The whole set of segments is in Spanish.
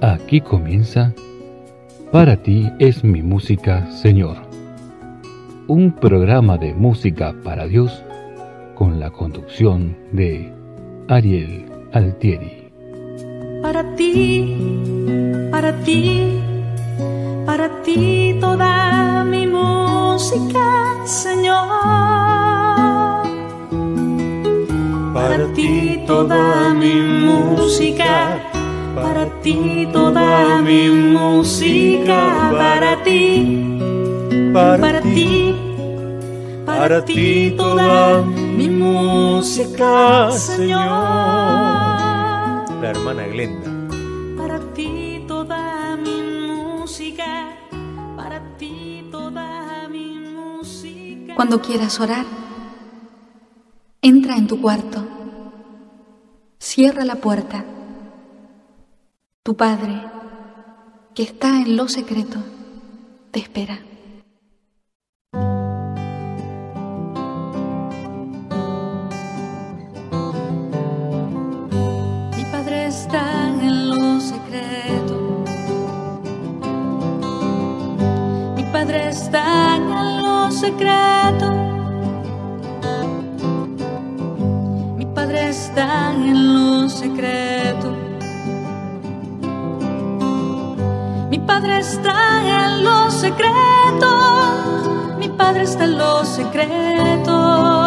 Aquí comienza Para ti es mi música, Señor. Un programa de música para Dios con la conducción de Ariel Altieri. Para ti, para ti, para ti toda mi música, Señor. Para ti toda mi música para ti toda mi música, para ti, para ti, para ti toda mi música, Señor. La hermana Glenda. Para ti toda mi música, para ti toda mi música. Cuando quieras orar, entra en tu cuarto, cierra la puerta tu Padre, que está en lo secreto, te espera. Mi Padre está en lo secreto. Mi Padre está en lo secreto. Mi Padre está en lo secreto. Padre está en lo secreto, mi Padre está en lo secreto.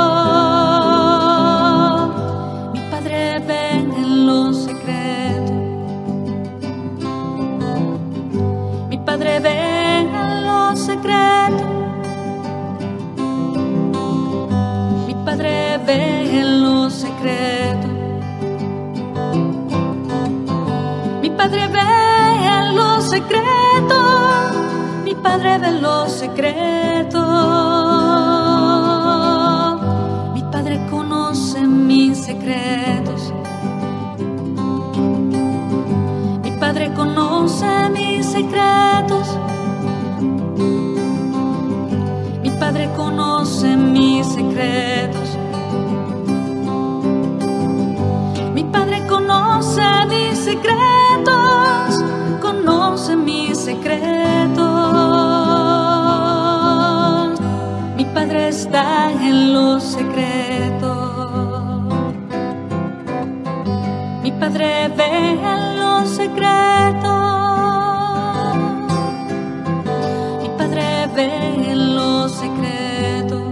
Padre ve los secretos. Mi Padre conoce mis secretos. Mi Padre conoce mis secretos. Mi Padre conoce mis secretos. Mi Padre conoce mis secretos conoce mis secretos. Está en los secretos. Mi Padre ve en los secretos. Mi Padre ve en los secretos.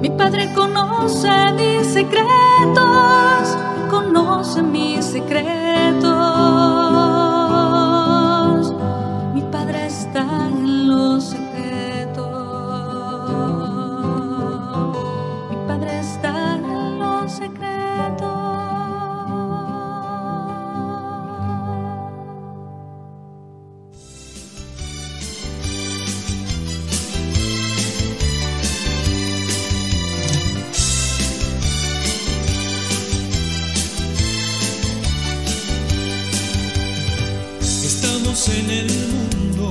Mi Padre conoce mis secretos conoce mis secretos. En el mundo,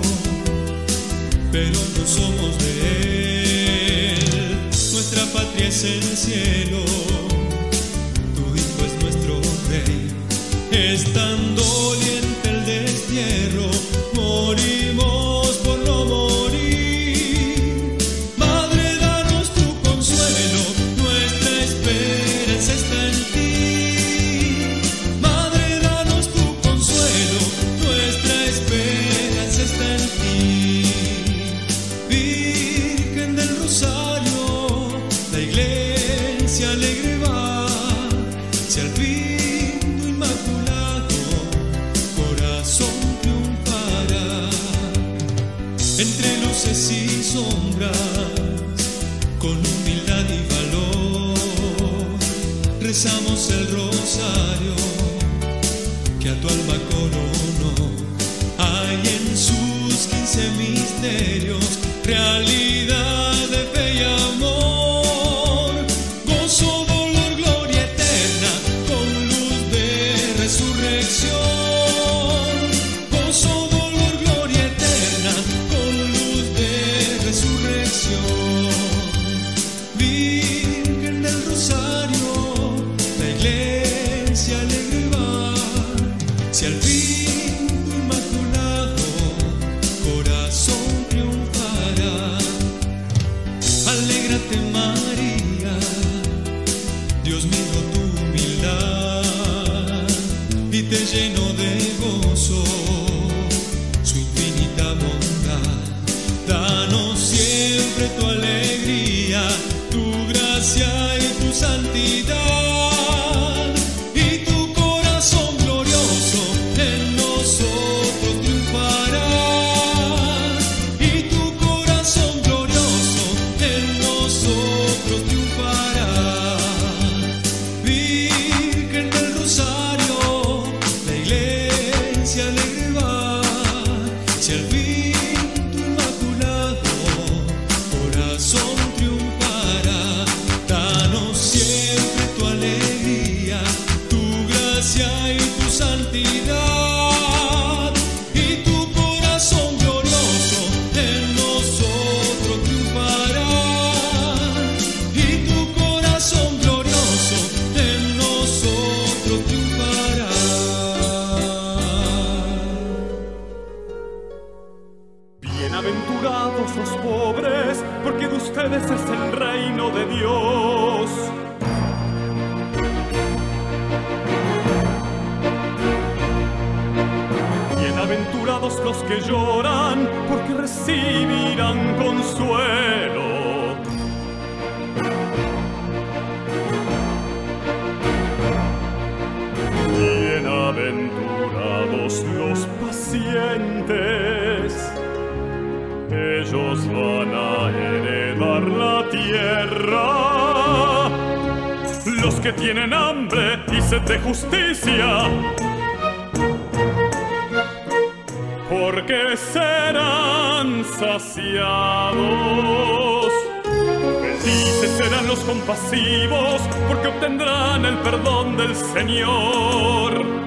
pero no somos de él. Nuestra patria es el cielo, tu hijo es nuestro rey. Estando doliente el destierro, morimos Dios mío, tu humildad y te lleno de Que tienen hambre y sed de justicia, porque serán saciados. Felices serán los compasivos, porque obtendrán el perdón del Señor.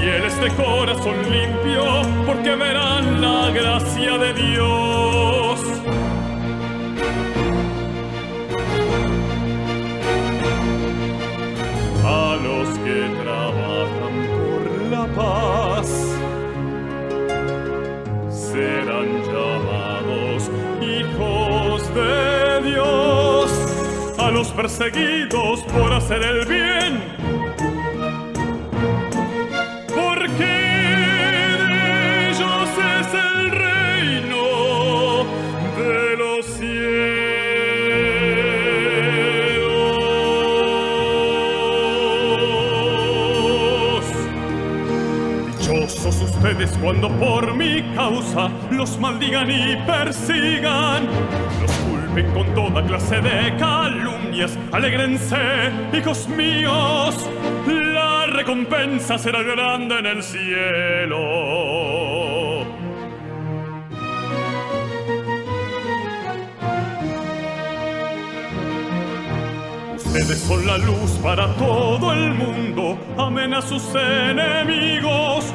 Fieles de corazón limpio, porque verán la gracia de Dios. A los que trabajan por la paz, serán llamados hijos de Dios. A los perseguidos por hacer el bien, cuando por mi causa los maldigan y persigan, los culpen con toda clase de calumnias. Alégrense, hijos míos, la recompensa será grande en el cielo. Ustedes son la luz para todo el mundo, amen a sus enemigos.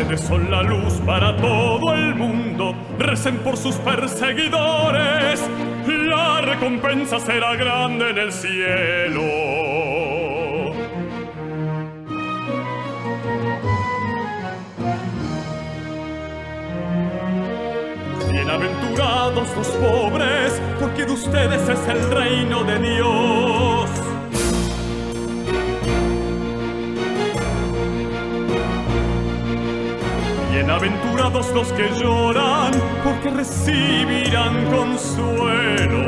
Ustedes son la luz para todo el mundo, recen por sus perseguidores. La recompensa será grande en el cielo. Bienaventurados los pobres, porque de ustedes es el reino de Dios. Bienaventurados los que lloran, porque recibirán consuelo.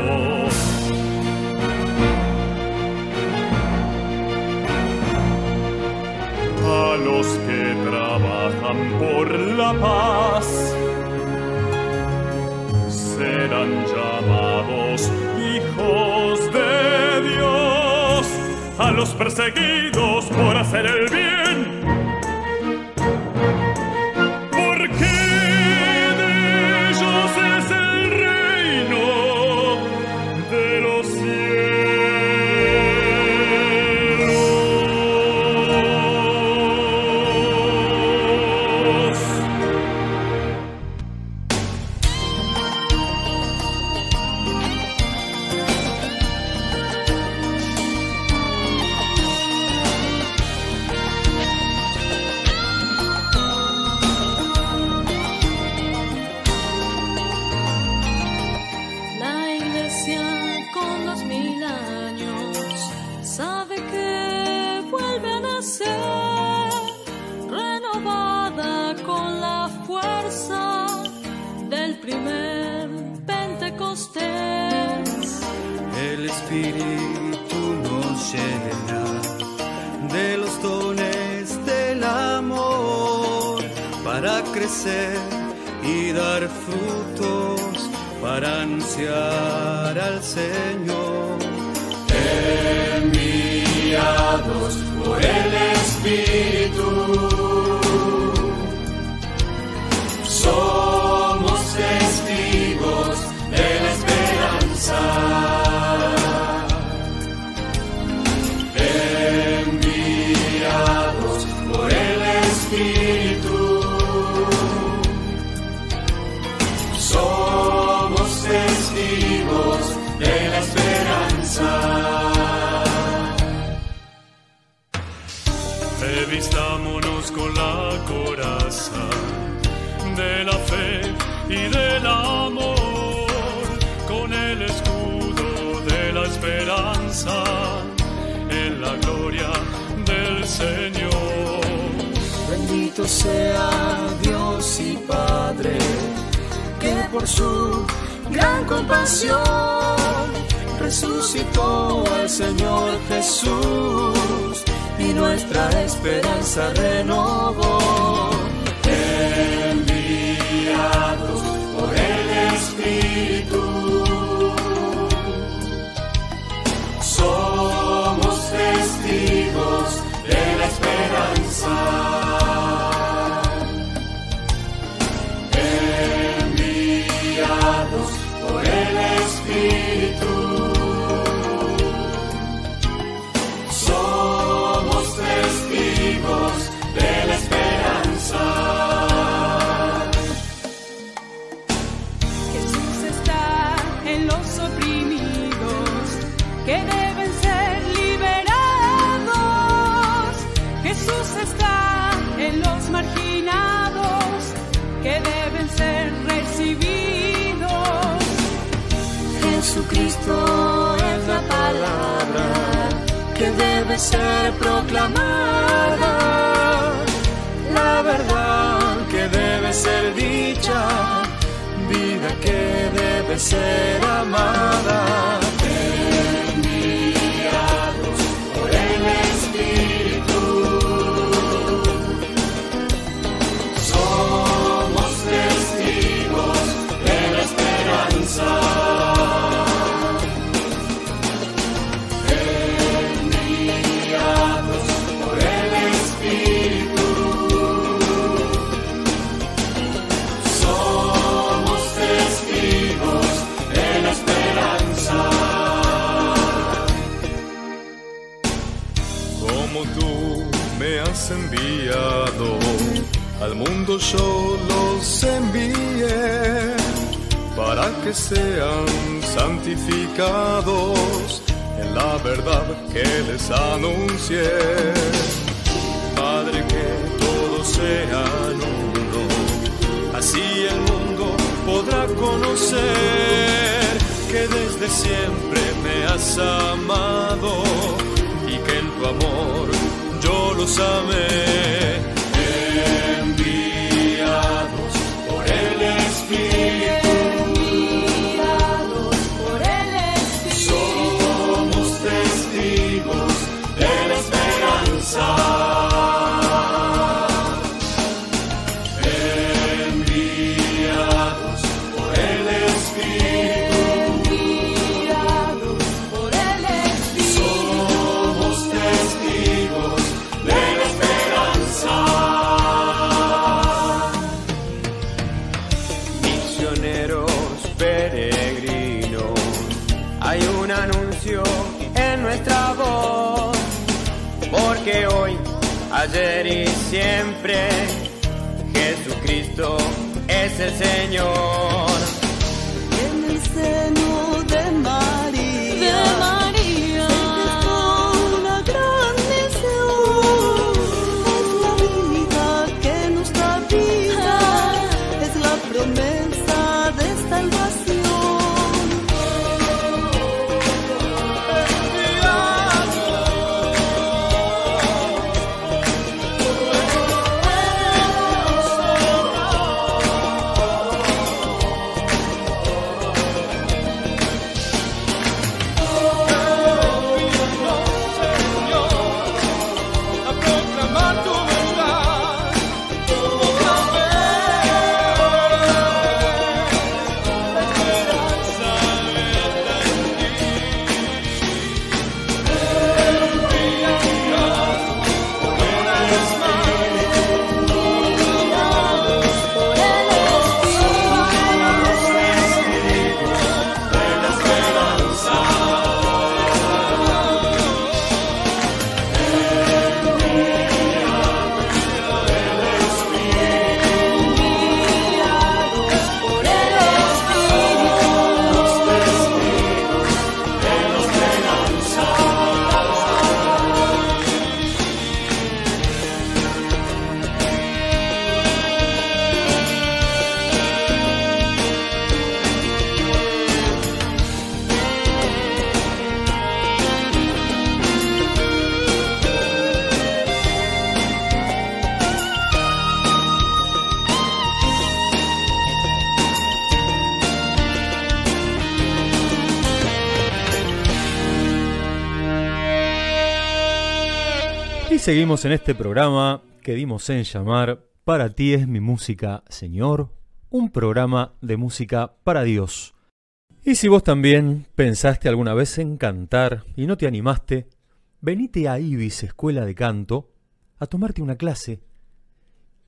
A los que trabajan por la paz, serán llamados hijos de Dios. A los perseguidos por hacer el bien, crecer y dar frutos para anunciar al Señor. Enviados por el Espíritu, Sea Dios y Padre, que por su gran compasión resucitó al Señor Jesús y nuestra esperanza renovó. Enviados por el Espíritu, somos testigos de la esperanza. El debe ser proclamada, la verdad que debe ser dicha, vida que debe ser amada. Yo los envié para que sean santificados en la verdad que les anuncié. Padre, que todos sean uno, así el mundo podrá conocer que desde siempre me has amado y que en tu amor yo los amé. Enviados siempre, Jesucristo es el Señor. Seguimos en este programa que dimos en llamar Para ti es mi música, Señor, un programa de música para Dios. Y si vos también pensaste alguna vez en cantar y no te animaste, venite a Ibis Escuela de Canto a tomarte una clase.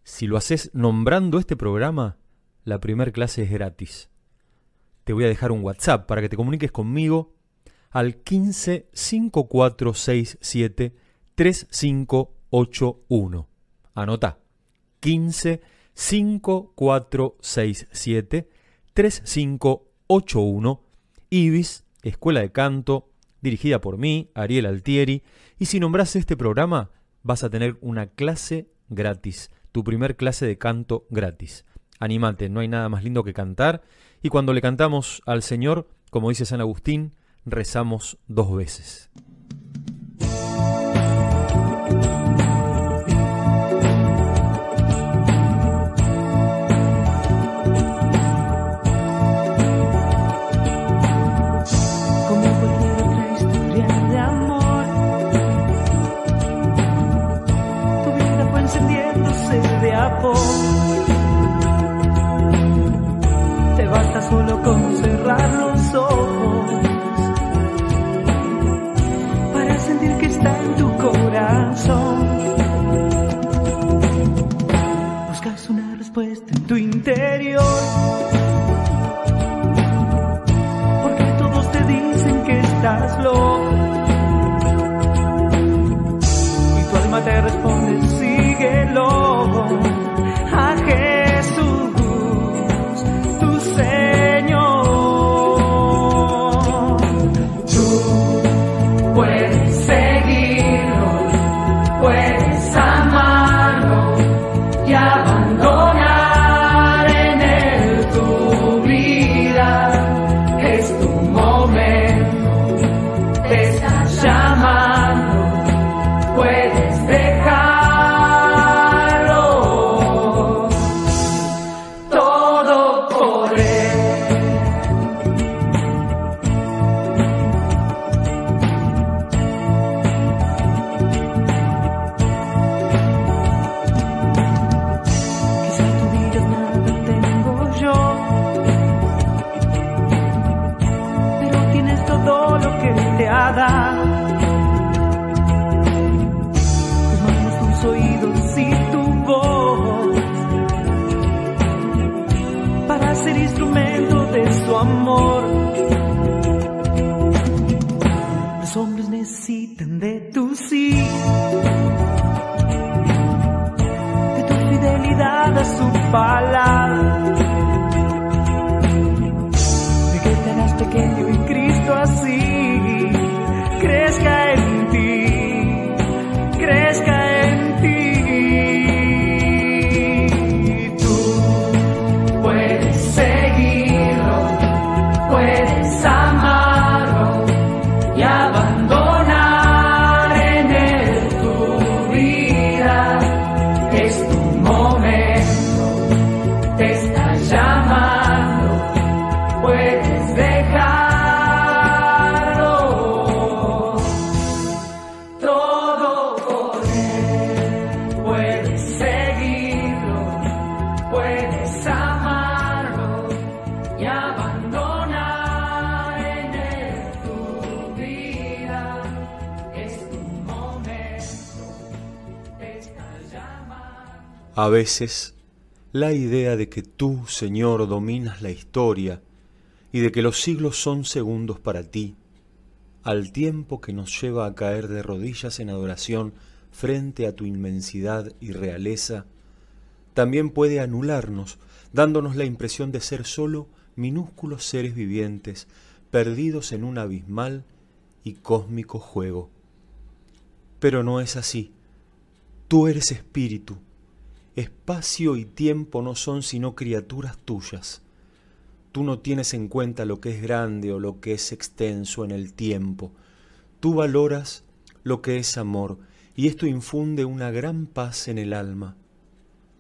Si lo haces nombrando este programa, la primera clase es gratis. Te voy a dejar un WhatsApp para que te comuniques conmigo al 15 5467 3581. Anota. 15 5467 3581. IBIS, Escuela de Canto, dirigida por mí, Ariel Altieri. Y si nombras este programa, vas a tener una clase gratis, tu primer clase de canto gratis. Anímate, no hay nada más lindo que cantar. Y cuando le cantamos al Señor, como dice San Agustín, rezamos dos veces. A veces, la idea de que tú, Señor, dominas la historia y de que los siglos son segundos para ti, al tiempo que nos lleva a caer de rodillas en adoración frente a tu inmensidad y realeza, también puede anularnos, dándonos la impresión de ser sólo minúsculos seres vivientes, perdidos en un abismal y cósmico juego. Pero no es así. Tú eres espíritu, Espacio y tiempo no son sino criaturas tuyas. Tú no tienes en cuenta lo que es grande o lo que es extenso en el tiempo. Tú valoras lo que es amor, y esto infunde una gran paz en el alma,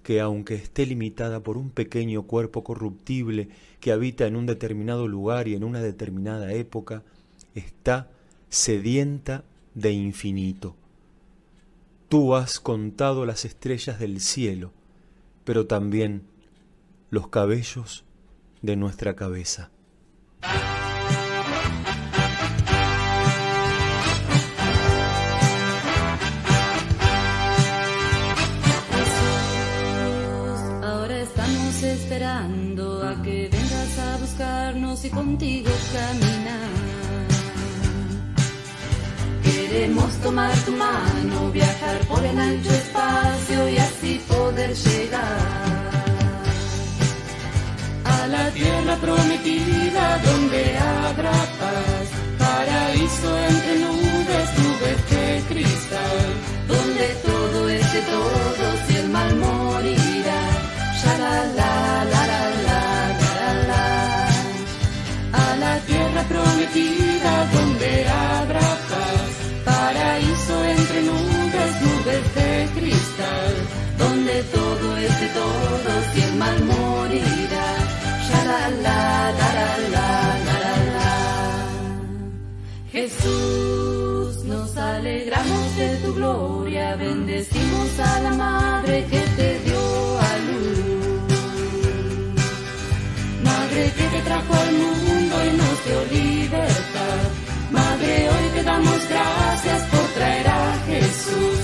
que aunque esté limitada por un pequeño cuerpo corruptible que habita en un determinado lugar y en una determinada época, está sedienta de infinito. Tú has contado las estrellas del cielo, pero también los cabellos de nuestra cabeza. Ahora estamos esperando a que vengas a buscarnos y contigo caminar. Queremos tomar tu mano, viajar por el ancho espacio y así poder llegar a la tierra prometida donde habrá paz, paraíso entre nubes, nubes de cristal, donde todo es de todos y el mal todos y el mal morirá. Shalala, darala, darala. Jesús, nos alegramos de tu gloria, bendecimos a la madre que te dio a luz. Madre que te trajo al mundo y nos dio libertad. Madre, hoy te damos gracias por traer a Jesús,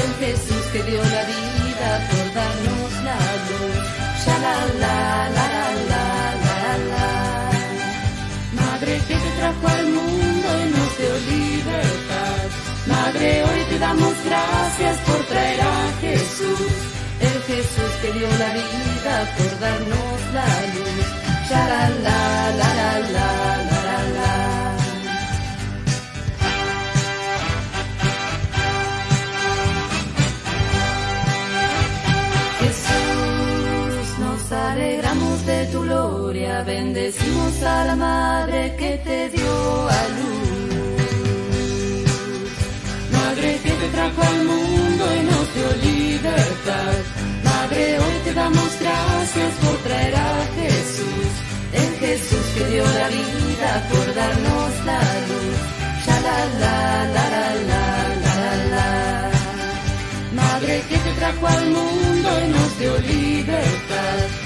el Jesús que dio la vida darnos la luz. Ya la la la la la la la. Madre que te trajo al mundo y nos dio libertad. Madre, hoy te damos gracias por traer a Jesús, el Jesús que dio la vida por darnos la luz. Ya la la la la la la la la. Bendecimos a la madre que te dio a luz. Madre que te trajo al mundo y nos dio libertad. Madre, hoy te damos gracias por traer a Jesús. El Jesús que dio la vida por darnos la luz. Ya la la la la la la la. Madre que te trajo al mundo y nos dio libertad.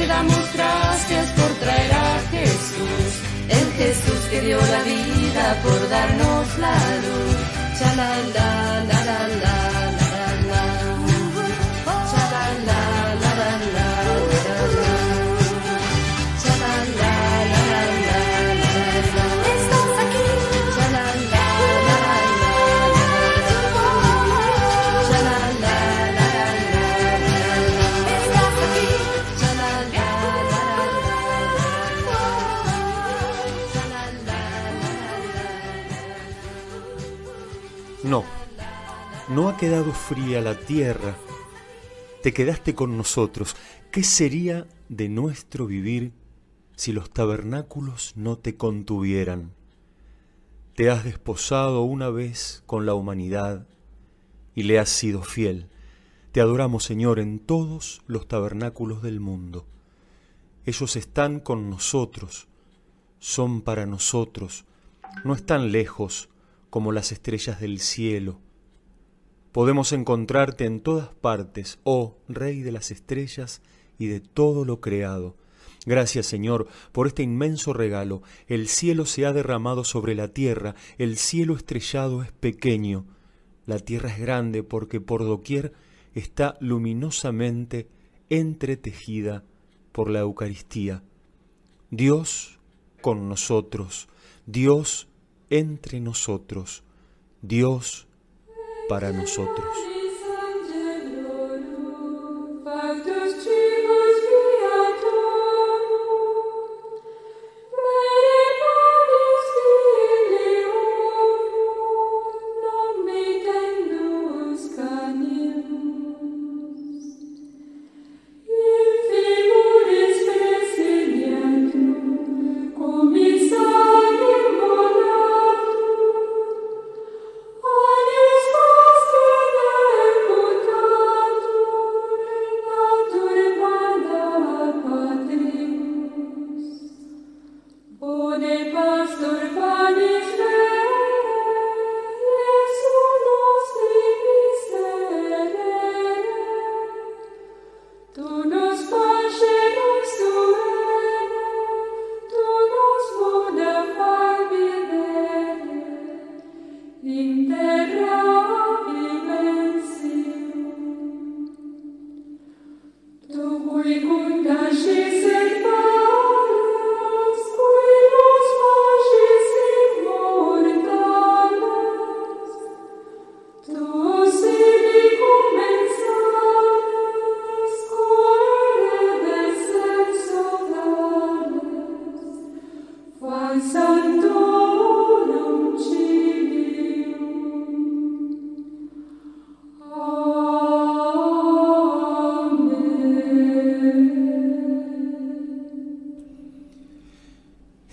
Te damos gracias por traer a Jesús, el Jesús que dio la vida por darnos la luz. Ya no ha quedado fría la tierra. Te quedaste con nosotros. ¿Qué sería de nuestro vivir si los tabernáculos no te contuvieran? Te has desposado una vez con la humanidad y le has sido fiel. Te adoramos, Señor, en todos los tabernáculos del mundo. Ellos están con nosotros, son para nosotros, no están lejos como las estrellas del cielo. Podemos encontrarte en todas partes, oh Rey de las estrellas y de todo lo creado. Gracias, Señor, por este inmenso regalo. El cielo se ha derramado sobre la tierra, el cielo estrellado es pequeño, la tierra es grande porque por doquier está luminosamente entretejida por la Eucaristía. Dios con nosotros, Dios entre nosotros, Dios para nosotros.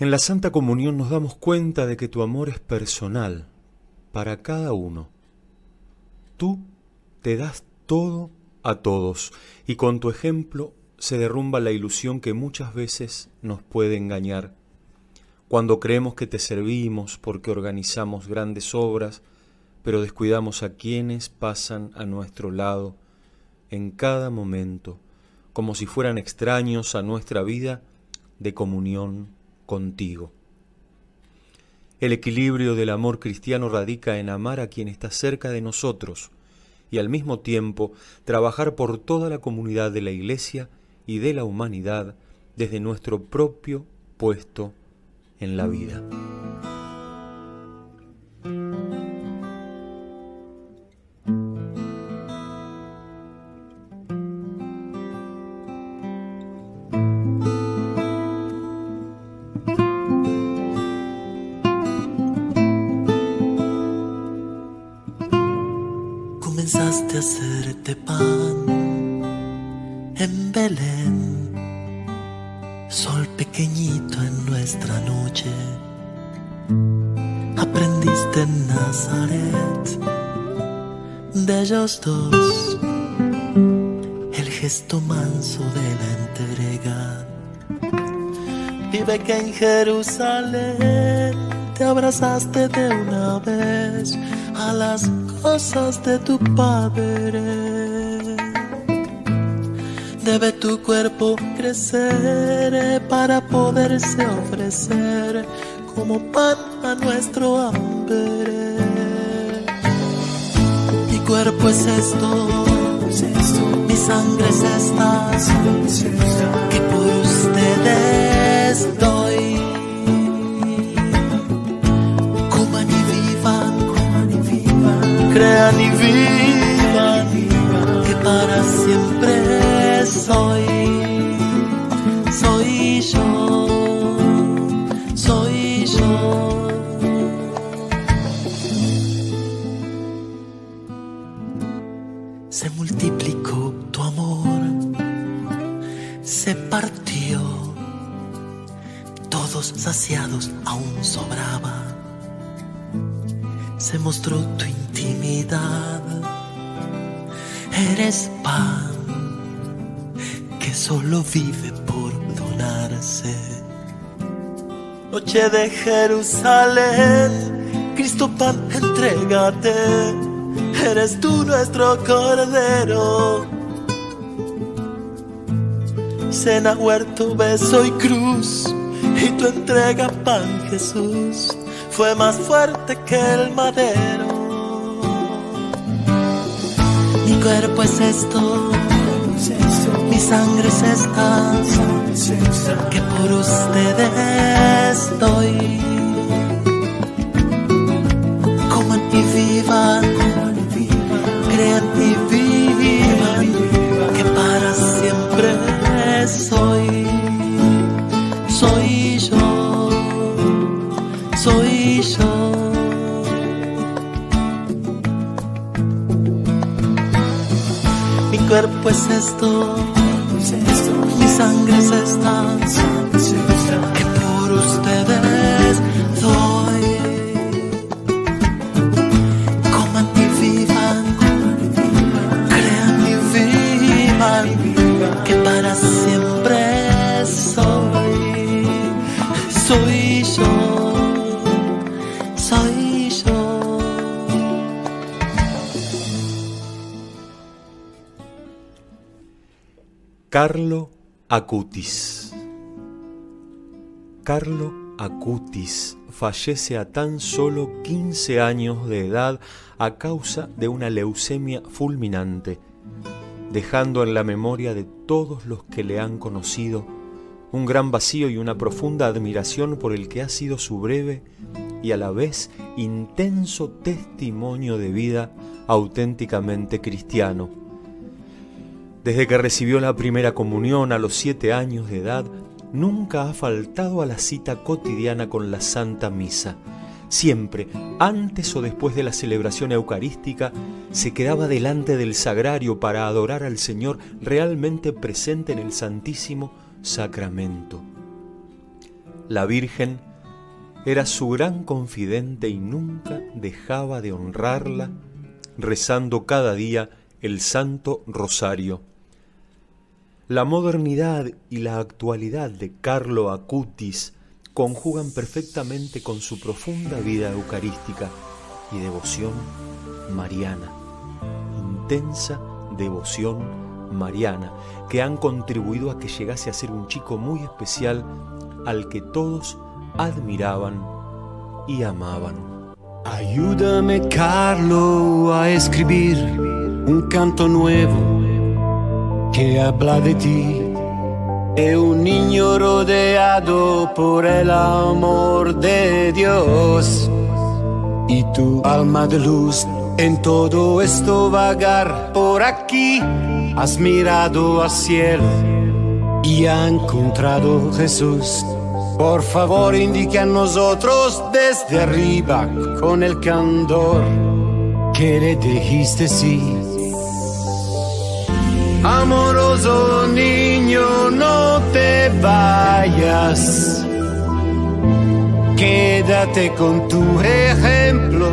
En la Santa Comunión nos damos cuenta de que tu amor es personal para cada uno. Tú te das todo a todos y con tu ejemplo se derrumba la ilusión que muchas veces nos puede engañar. Cuando creemos que te servimos porque organizamos grandes obras, pero descuidamos a quienes pasan a nuestro lado en cada momento, como si fueran extraños a nuestra vida de comunión contigo. El equilibrio del amor cristiano radica en amar a quien está cerca de nosotros y al mismo tiempo trabajar por toda la comunidad de la Iglesia y de la humanidad desde nuestro propio puesto en la vida. Te abrazaste de una vez a las cosas de tu padre. Debe tu cuerpo crecer para poderse ofrecer como pan a nuestro hambre. Mi cuerpo es esto, mi sangre es esta, que por ustedes y vivan, que para siempre soy, soy yo, soy yo. Se multiplicó tu amor, se partió, todos saciados aún sobraba se mostró tu Eres pan que solo vive por donarse. Noche de Jerusalén, Cristo pan, entrégate. Eres tú nuestro cordero. Cena, huerto, beso y cruz, y tu entrega pan, Jesús fue más fuerte que el madero. Cuerpo es esto, mi sangre es esta, que por ustedes doy. Coman y vivan, crean y vivan, cuerpo es esto, mi sangre es esta, que por ustedes Carlo Acutis. Carlo Acutis fallece a tan solo 15 años de edad a causa de una leucemia fulminante, dejando en la memoria de todos los que le han conocido un gran vacío y una profunda admiración por el que ha sido su breve y a la vez intenso testimonio de vida auténticamente cristiano. Desde que recibió la primera comunión a los siete años de edad, nunca ha faltado a la cita cotidiana con la Santa Misa. Siempre, antes o después de la celebración eucarística, se quedaba delante del sagrario para adorar al Señor realmente presente en el Santísimo Sacramento. La Virgen era su gran confidente y nunca dejaba de honrarla rezando cada día el Santo Rosario. La modernidad y la actualidad de Carlo Acutis conjugan perfectamente con su profunda vida eucarística y devoción mariana, intensa devoción mariana, que han contribuido a que llegase a ser un chico muy especial al que todos admiraban y amaban. Ayúdame, Carlo, a escribir un canto nuevo que habla de ti. Es un niño rodeado por el amor de Dios y tu alma de luz en todo esto vagar por aquí. Has mirado al cielo y ha encontrado Jesús por favor, indique a nosotros desde arriba con el candor que le dijiste sí. Amoroso niño, no te vayas. Quédate con tu ejemplo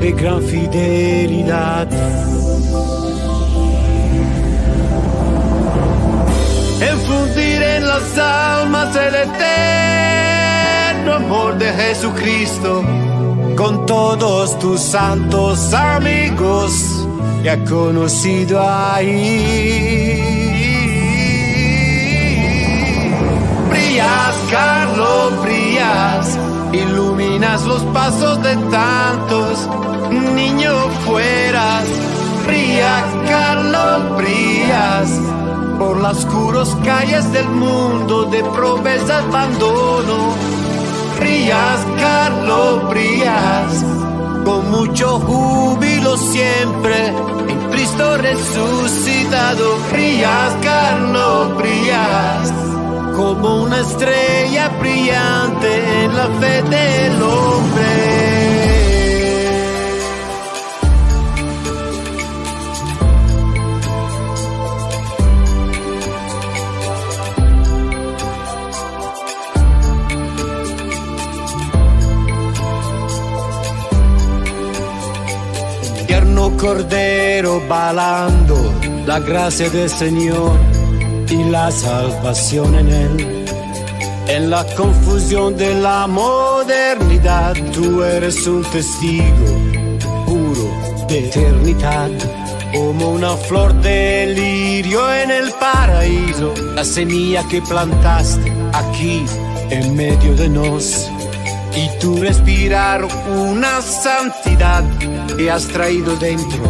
de gran fidelidad. Enfundir en las almas el eterno amor de Jesucristo con todos tus santos amigos que ha conocido ahí. Brillas, Carlos, brillas, iluminas los pasos de tantos niños fueras. Brillas, Carlos, brillas por las oscuras calles del mundo de promesa abandono. Brillas, Carlos, brillas, con mucho júbilo siempre en Cristo resucitado. Brillas, Carlos, brillas, como una estrella brillante en la fe del hombre. Cordero balando, la gracia del Señor y la salvación en él. En la confusión de la modernidad, tú eres un testigo puro de eternidad. Como una flor de lirio en el paraíso, la semilla que plantaste aquí en medio de nos y tu respirar una santidad que has traído dentro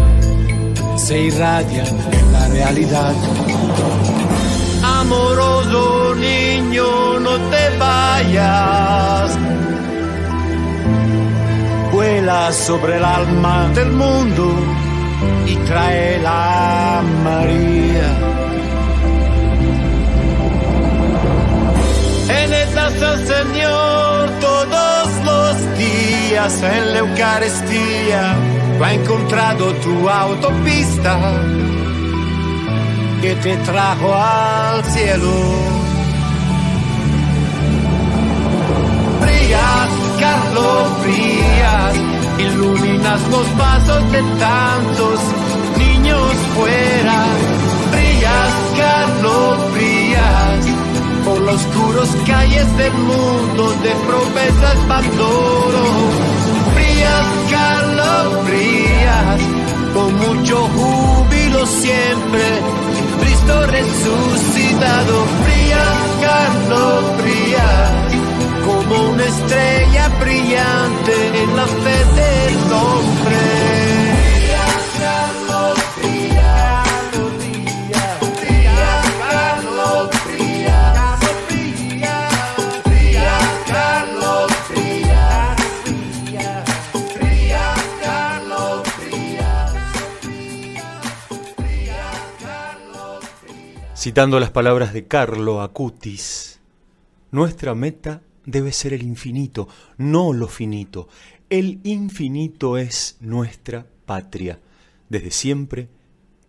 se irradia en la realidad. Amoroso niño, no te vayas. Vuela sobre el alma del mundo y trae la María. En esta Señor todos los en la Eucaristía lo ha encontrado tu autopista que te trajo al cielo. Brillas, Carlos, brillas, iluminas los pasos de tantos niños fuera. Brillas, Carlos, brillas oscuras calles del mundo de promesas abandono. Brillas, Carlos, brillas, con mucho júbilo siempre, Cristo resucitado. Brillas, Carlos, brillas, como una estrella brillante en la fe del hombre. Citando las palabras de Carlo Acutis, nuestra meta debe ser el infinito, no lo finito. El infinito es nuestra patria. Desde siempre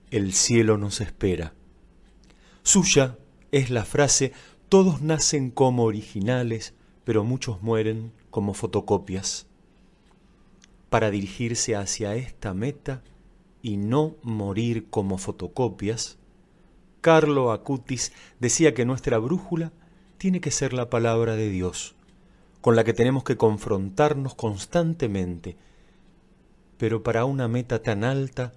el cielo nos espera. Suya es la frase Todos nacen como originales, pero muchos mueren como fotocopias. Para dirigirse hacia esta meta y no morir como fotocopias, Carlo Acutis decía que nuestra brújula tiene que ser la palabra de Dios, con la que tenemos que confrontarnos constantemente. Pero para una meta tan alta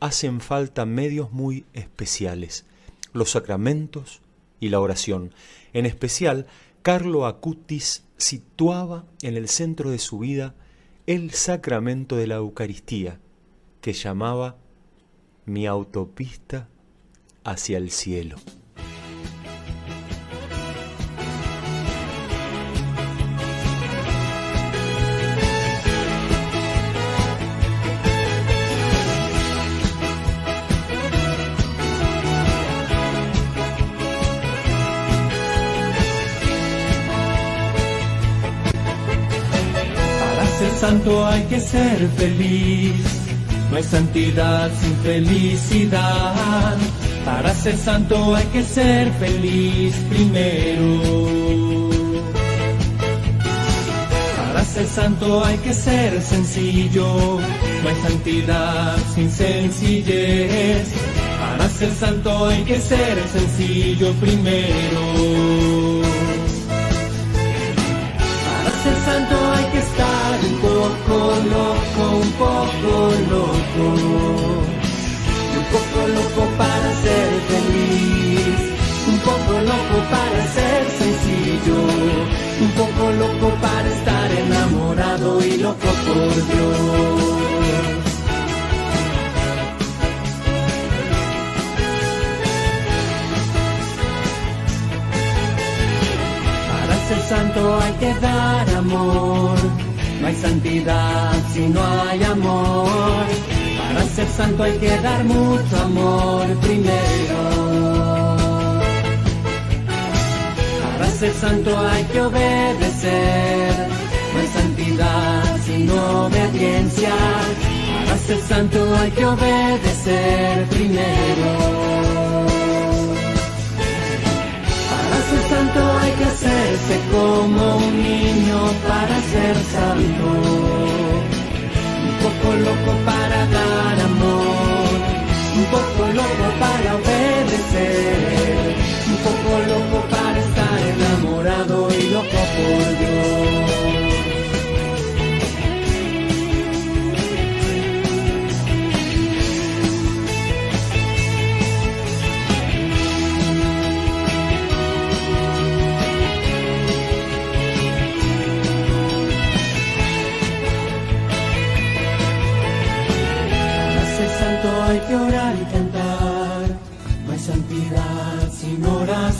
hacen falta medios muy especiales, los sacramentos y la oración. En especial, Carlo Acutis situaba en el centro de su vida el sacramento de la Eucaristía, que llamaba mi autopista hacia el cielo. Para ser santo hay que ser feliz. No hay santidad sin felicidad. Para ser santo hay que ser feliz primero. Para ser santo hay que ser sencillo. No hay santidad sin sencillez. Para ser santo hay que ser sencillo primero. Para ser santo hay que estar un poco loco, un poco loco. Un poco loco para ser feliz. Un poco loco para ser sencillo. Un poco loco para estar enamorado y loco por Dios. Para ser santo hay que dar amor. No hay santidad si no hay amor. Para ser santo hay que dar mucho amor primero. Para ser santo hay que obedecer. No hay santidad sin obediencia. Para ser santo hay que obedecer primero. Para ser santo hay que hacerse como un niño para ser santo. Loco para obedecer, un poco loco para estar enamorado y loco por Dios.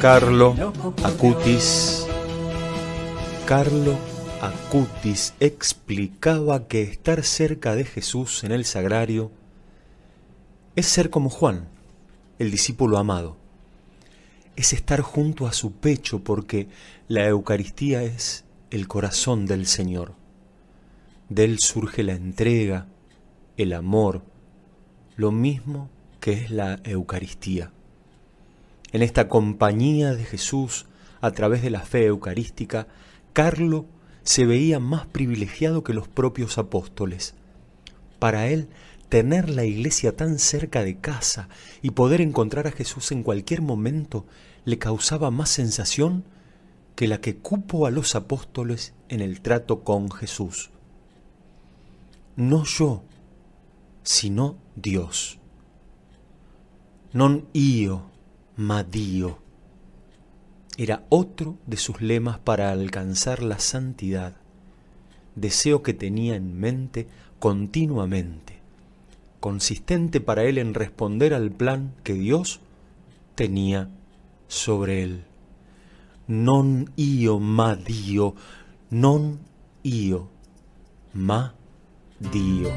Carlo Acutis. Carlo Acutis explicaba que estar cerca de Jesús en el sagrario es ser como Juan, el discípulo amado. Es estar junto a su pecho porque la Eucaristía es el corazón del Señor. De él surge la entrega, el amor, lo mismo que es la Eucaristía. En esta compañía de Jesús, a través de la fe eucarística, Carlo se veía más privilegiado que los propios apóstoles. Para él, tener la iglesia tan cerca de casa y poder encontrar a Jesús en cualquier momento le causaba más sensación que la que cupo a los apóstoles en el trato con Jesús. No yo, sino Dios. Non io, ma Dio. Era otro de sus lemas para alcanzar la santidad, deseo que tenía en mente continuamente, consistente para él en responder al plan que Dios tenía sobre él. Non io ma Dio, non io ma Dio.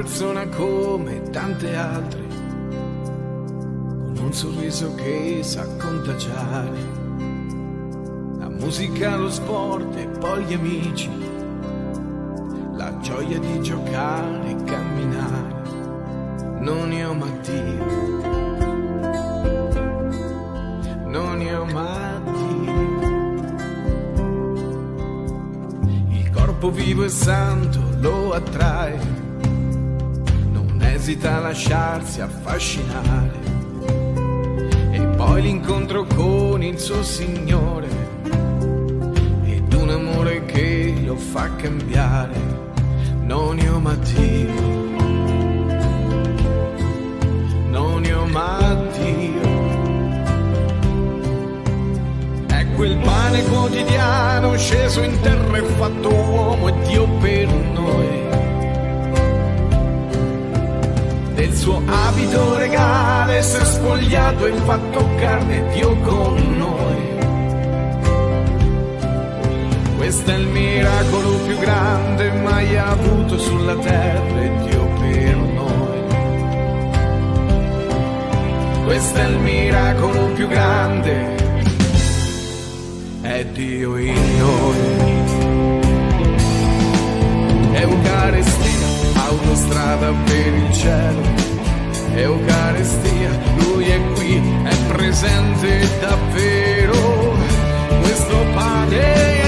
Persona come tante altre, con un sorriso che sa contagiare. La musica, lo sport e poi gli amici, la gioia di giocare e camminare. Non io ma Dio, non io ma Dio. Il corpo vivo e santo lo attrae esita a lasciarsi affascinare. E poi l'incontro con il suo Signore ed un amore che lo fa cambiare. Non io ma Dio, non io ma Dio. È quel pane quotidiano sceso in terra e fatto uomo e Dio per noi. Suo abito regale si è spogliato e fatto carne Dio con noi. Questo è il miracolo più grande mai avuto sulla terra e Dio per noi. Questo è il miracolo più grande, è Dio in noi. Eucaristia, autostrada per il cielo. Eucaristia, lui è qui, è presente davvero. Questo pane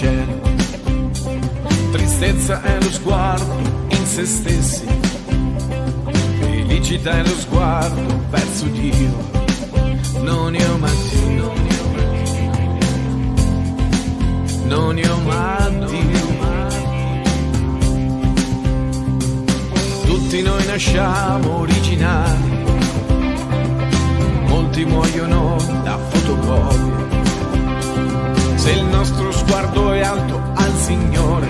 cielo. Tristezza è lo sguardo in se stessi, felicità è lo sguardo verso Dio. Non io ma Dio, non io ma Dio. Tutti noi nasciamo originali, molti muoiono da fotocopie. Se il nostro sguardo è alto al Signore,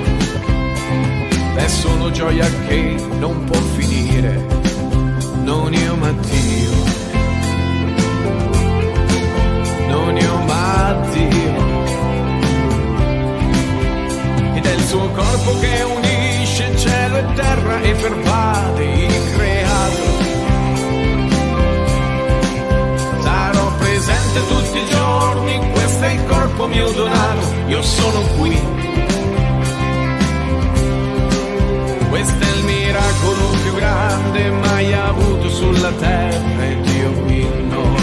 è solo gioia che non può finire. Non io ma Dio, non io ma Dio. Ed è il suo corpo che unisce cielo e terra e pervade il creato. Presente tutti i giorni, questo è il corpo mio donato, io sono qui. Questo è il miracolo più grande mai avuto sulla terra e Dio qui noi.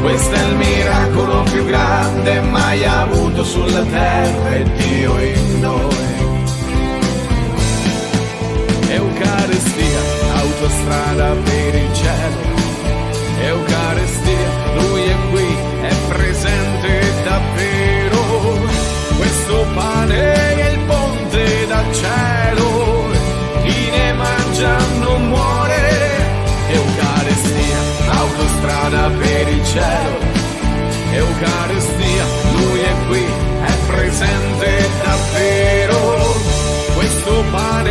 Questo è il miracolo più grande mai avuto sulla terra e Dio in noi. Eucaristia, autostrada per il cielo. Eucaristia, lui è qui, è presente davvero. Questo pane è il ponte dal cielo, chi ne mangia non muore. Eucaristia, autostrada per il cielo. Eucaristia, lui è qui, è presente davvero. Dio,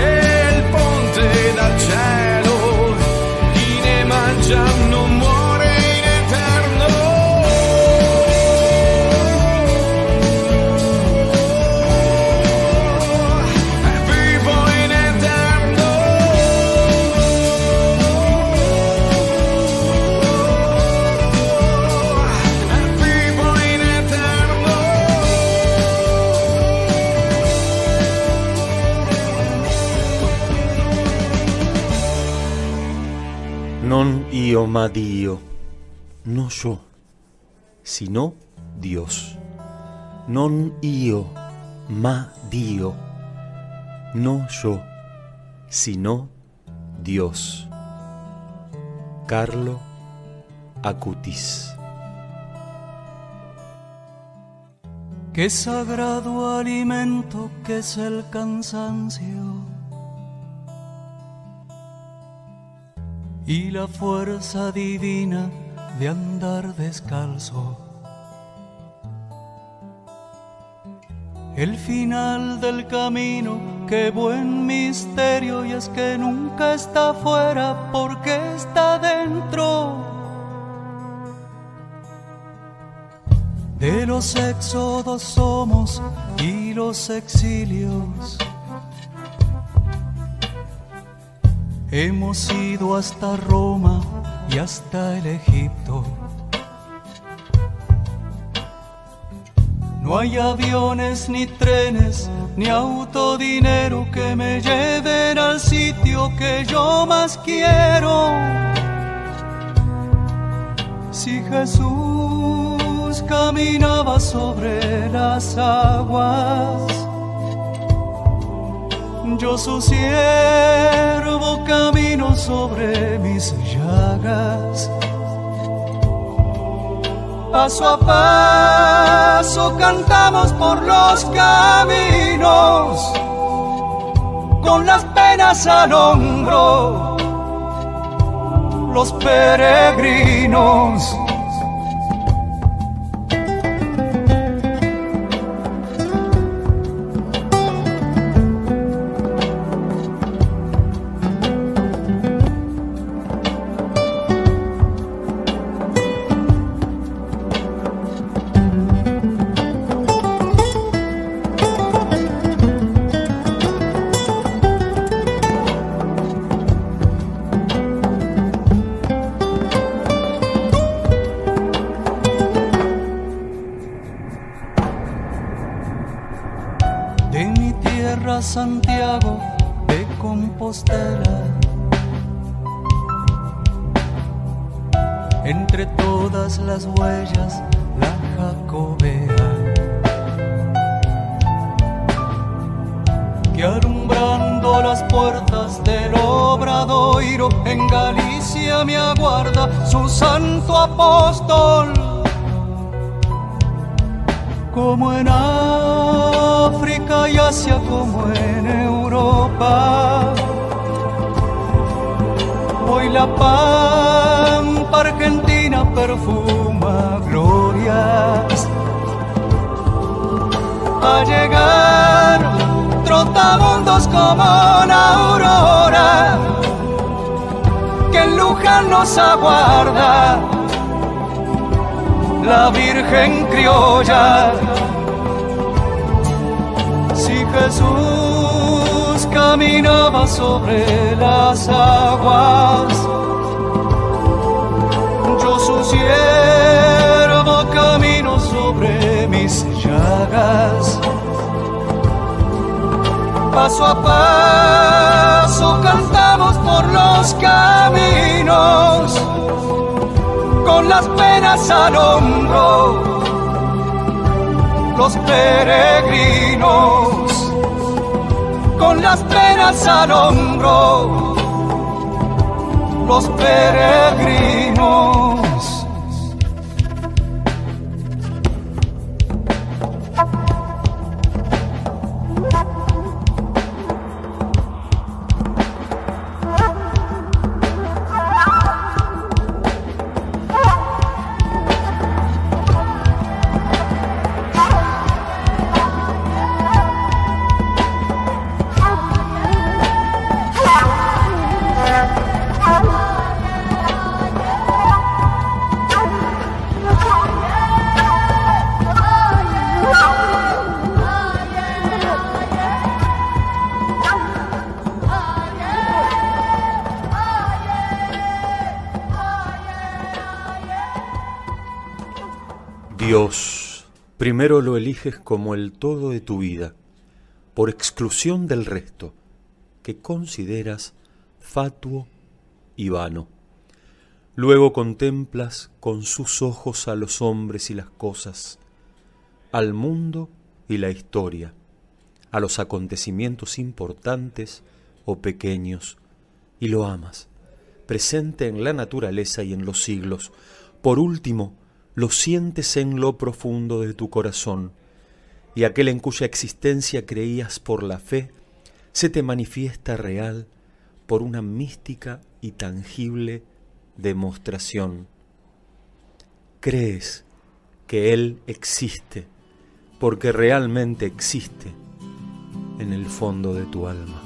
ma Dio, no yo, sino Dios. Non io, ma Dio, no yo, sino Dios. Carlo Acutis. Qué sagrado alimento que es el cansancio y la fuerza divina de andar descalzo. El final del camino, qué buen misterio, y es que nunca está fuera porque está dentro. De los éxodos somos y los exilios. Hemos ido hasta Roma y hasta el Egipto. No hay aviones ni trenes ni autodinero que me lleven al sitio que yo más quiero. Si Jesús caminaba sobre las aguas, yo su siervo camino sobre mis llagas. Paso a paso cantamos por los caminos, con las penas al hombro, los peregrinos. Santiago de Compostela. Entre todas las huellas la jacobea que alumbrando las puertas del obradoiro en Galicia me aguarda su santo apóstol como en África y Asia como en Europa. Hoy la pampa argentina perfuma glorias. A llegar trotamundos como una aurora que en Luján nos aguarda la Virgen criolla. Jesús caminaba sobre las aguas, yo su siervo camino sobre mis llagas. Paso a paso cantamos por los caminos. Con las penas al hombro, los peregrinos, con las penas al hombro, los peregrinos. Primero lo eliges como el todo de tu vida, por exclusión del resto, que consideras fatuo y vano. Luego contemplas con sus ojos a los hombres y las cosas, al mundo y la historia, a los acontecimientos importantes o pequeños, y lo amas, presente en la naturaleza y en los siglos. Por último, lo sientes en lo profundo de tu corazón, y aquel en cuya existencia creías por la fe, se te manifiesta real por una mística y tangible demostración. Crees que Él existe porque realmente existe en el fondo de tu alma.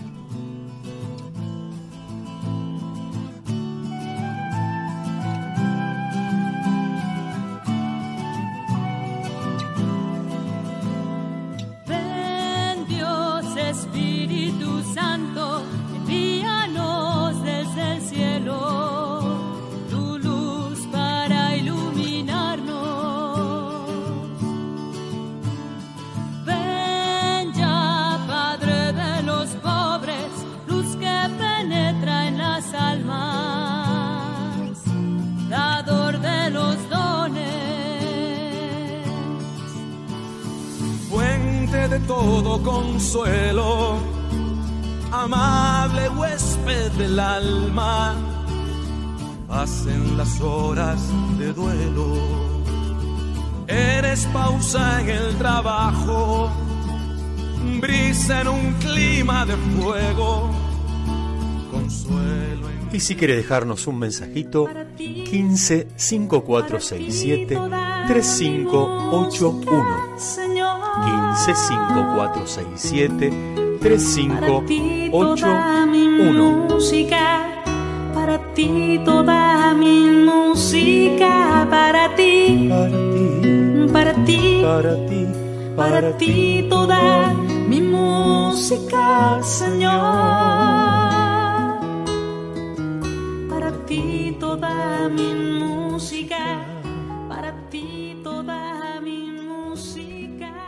Consuelo, amable huésped del alma, pasen las horas de duelo. Eres pausa en el trabajo, brisa en un clima de fuego, consuelo. En... Y si quiere dejarnos un mensajito, 15 5467 3581. 15 5467 3581. música, para ti toda mi música, para ti, para ti, para ti, para ti toda mi música, Señor. Para ti toda mi música,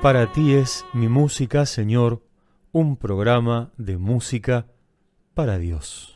Para ti es mi música, Señor, un programa de música para Dios.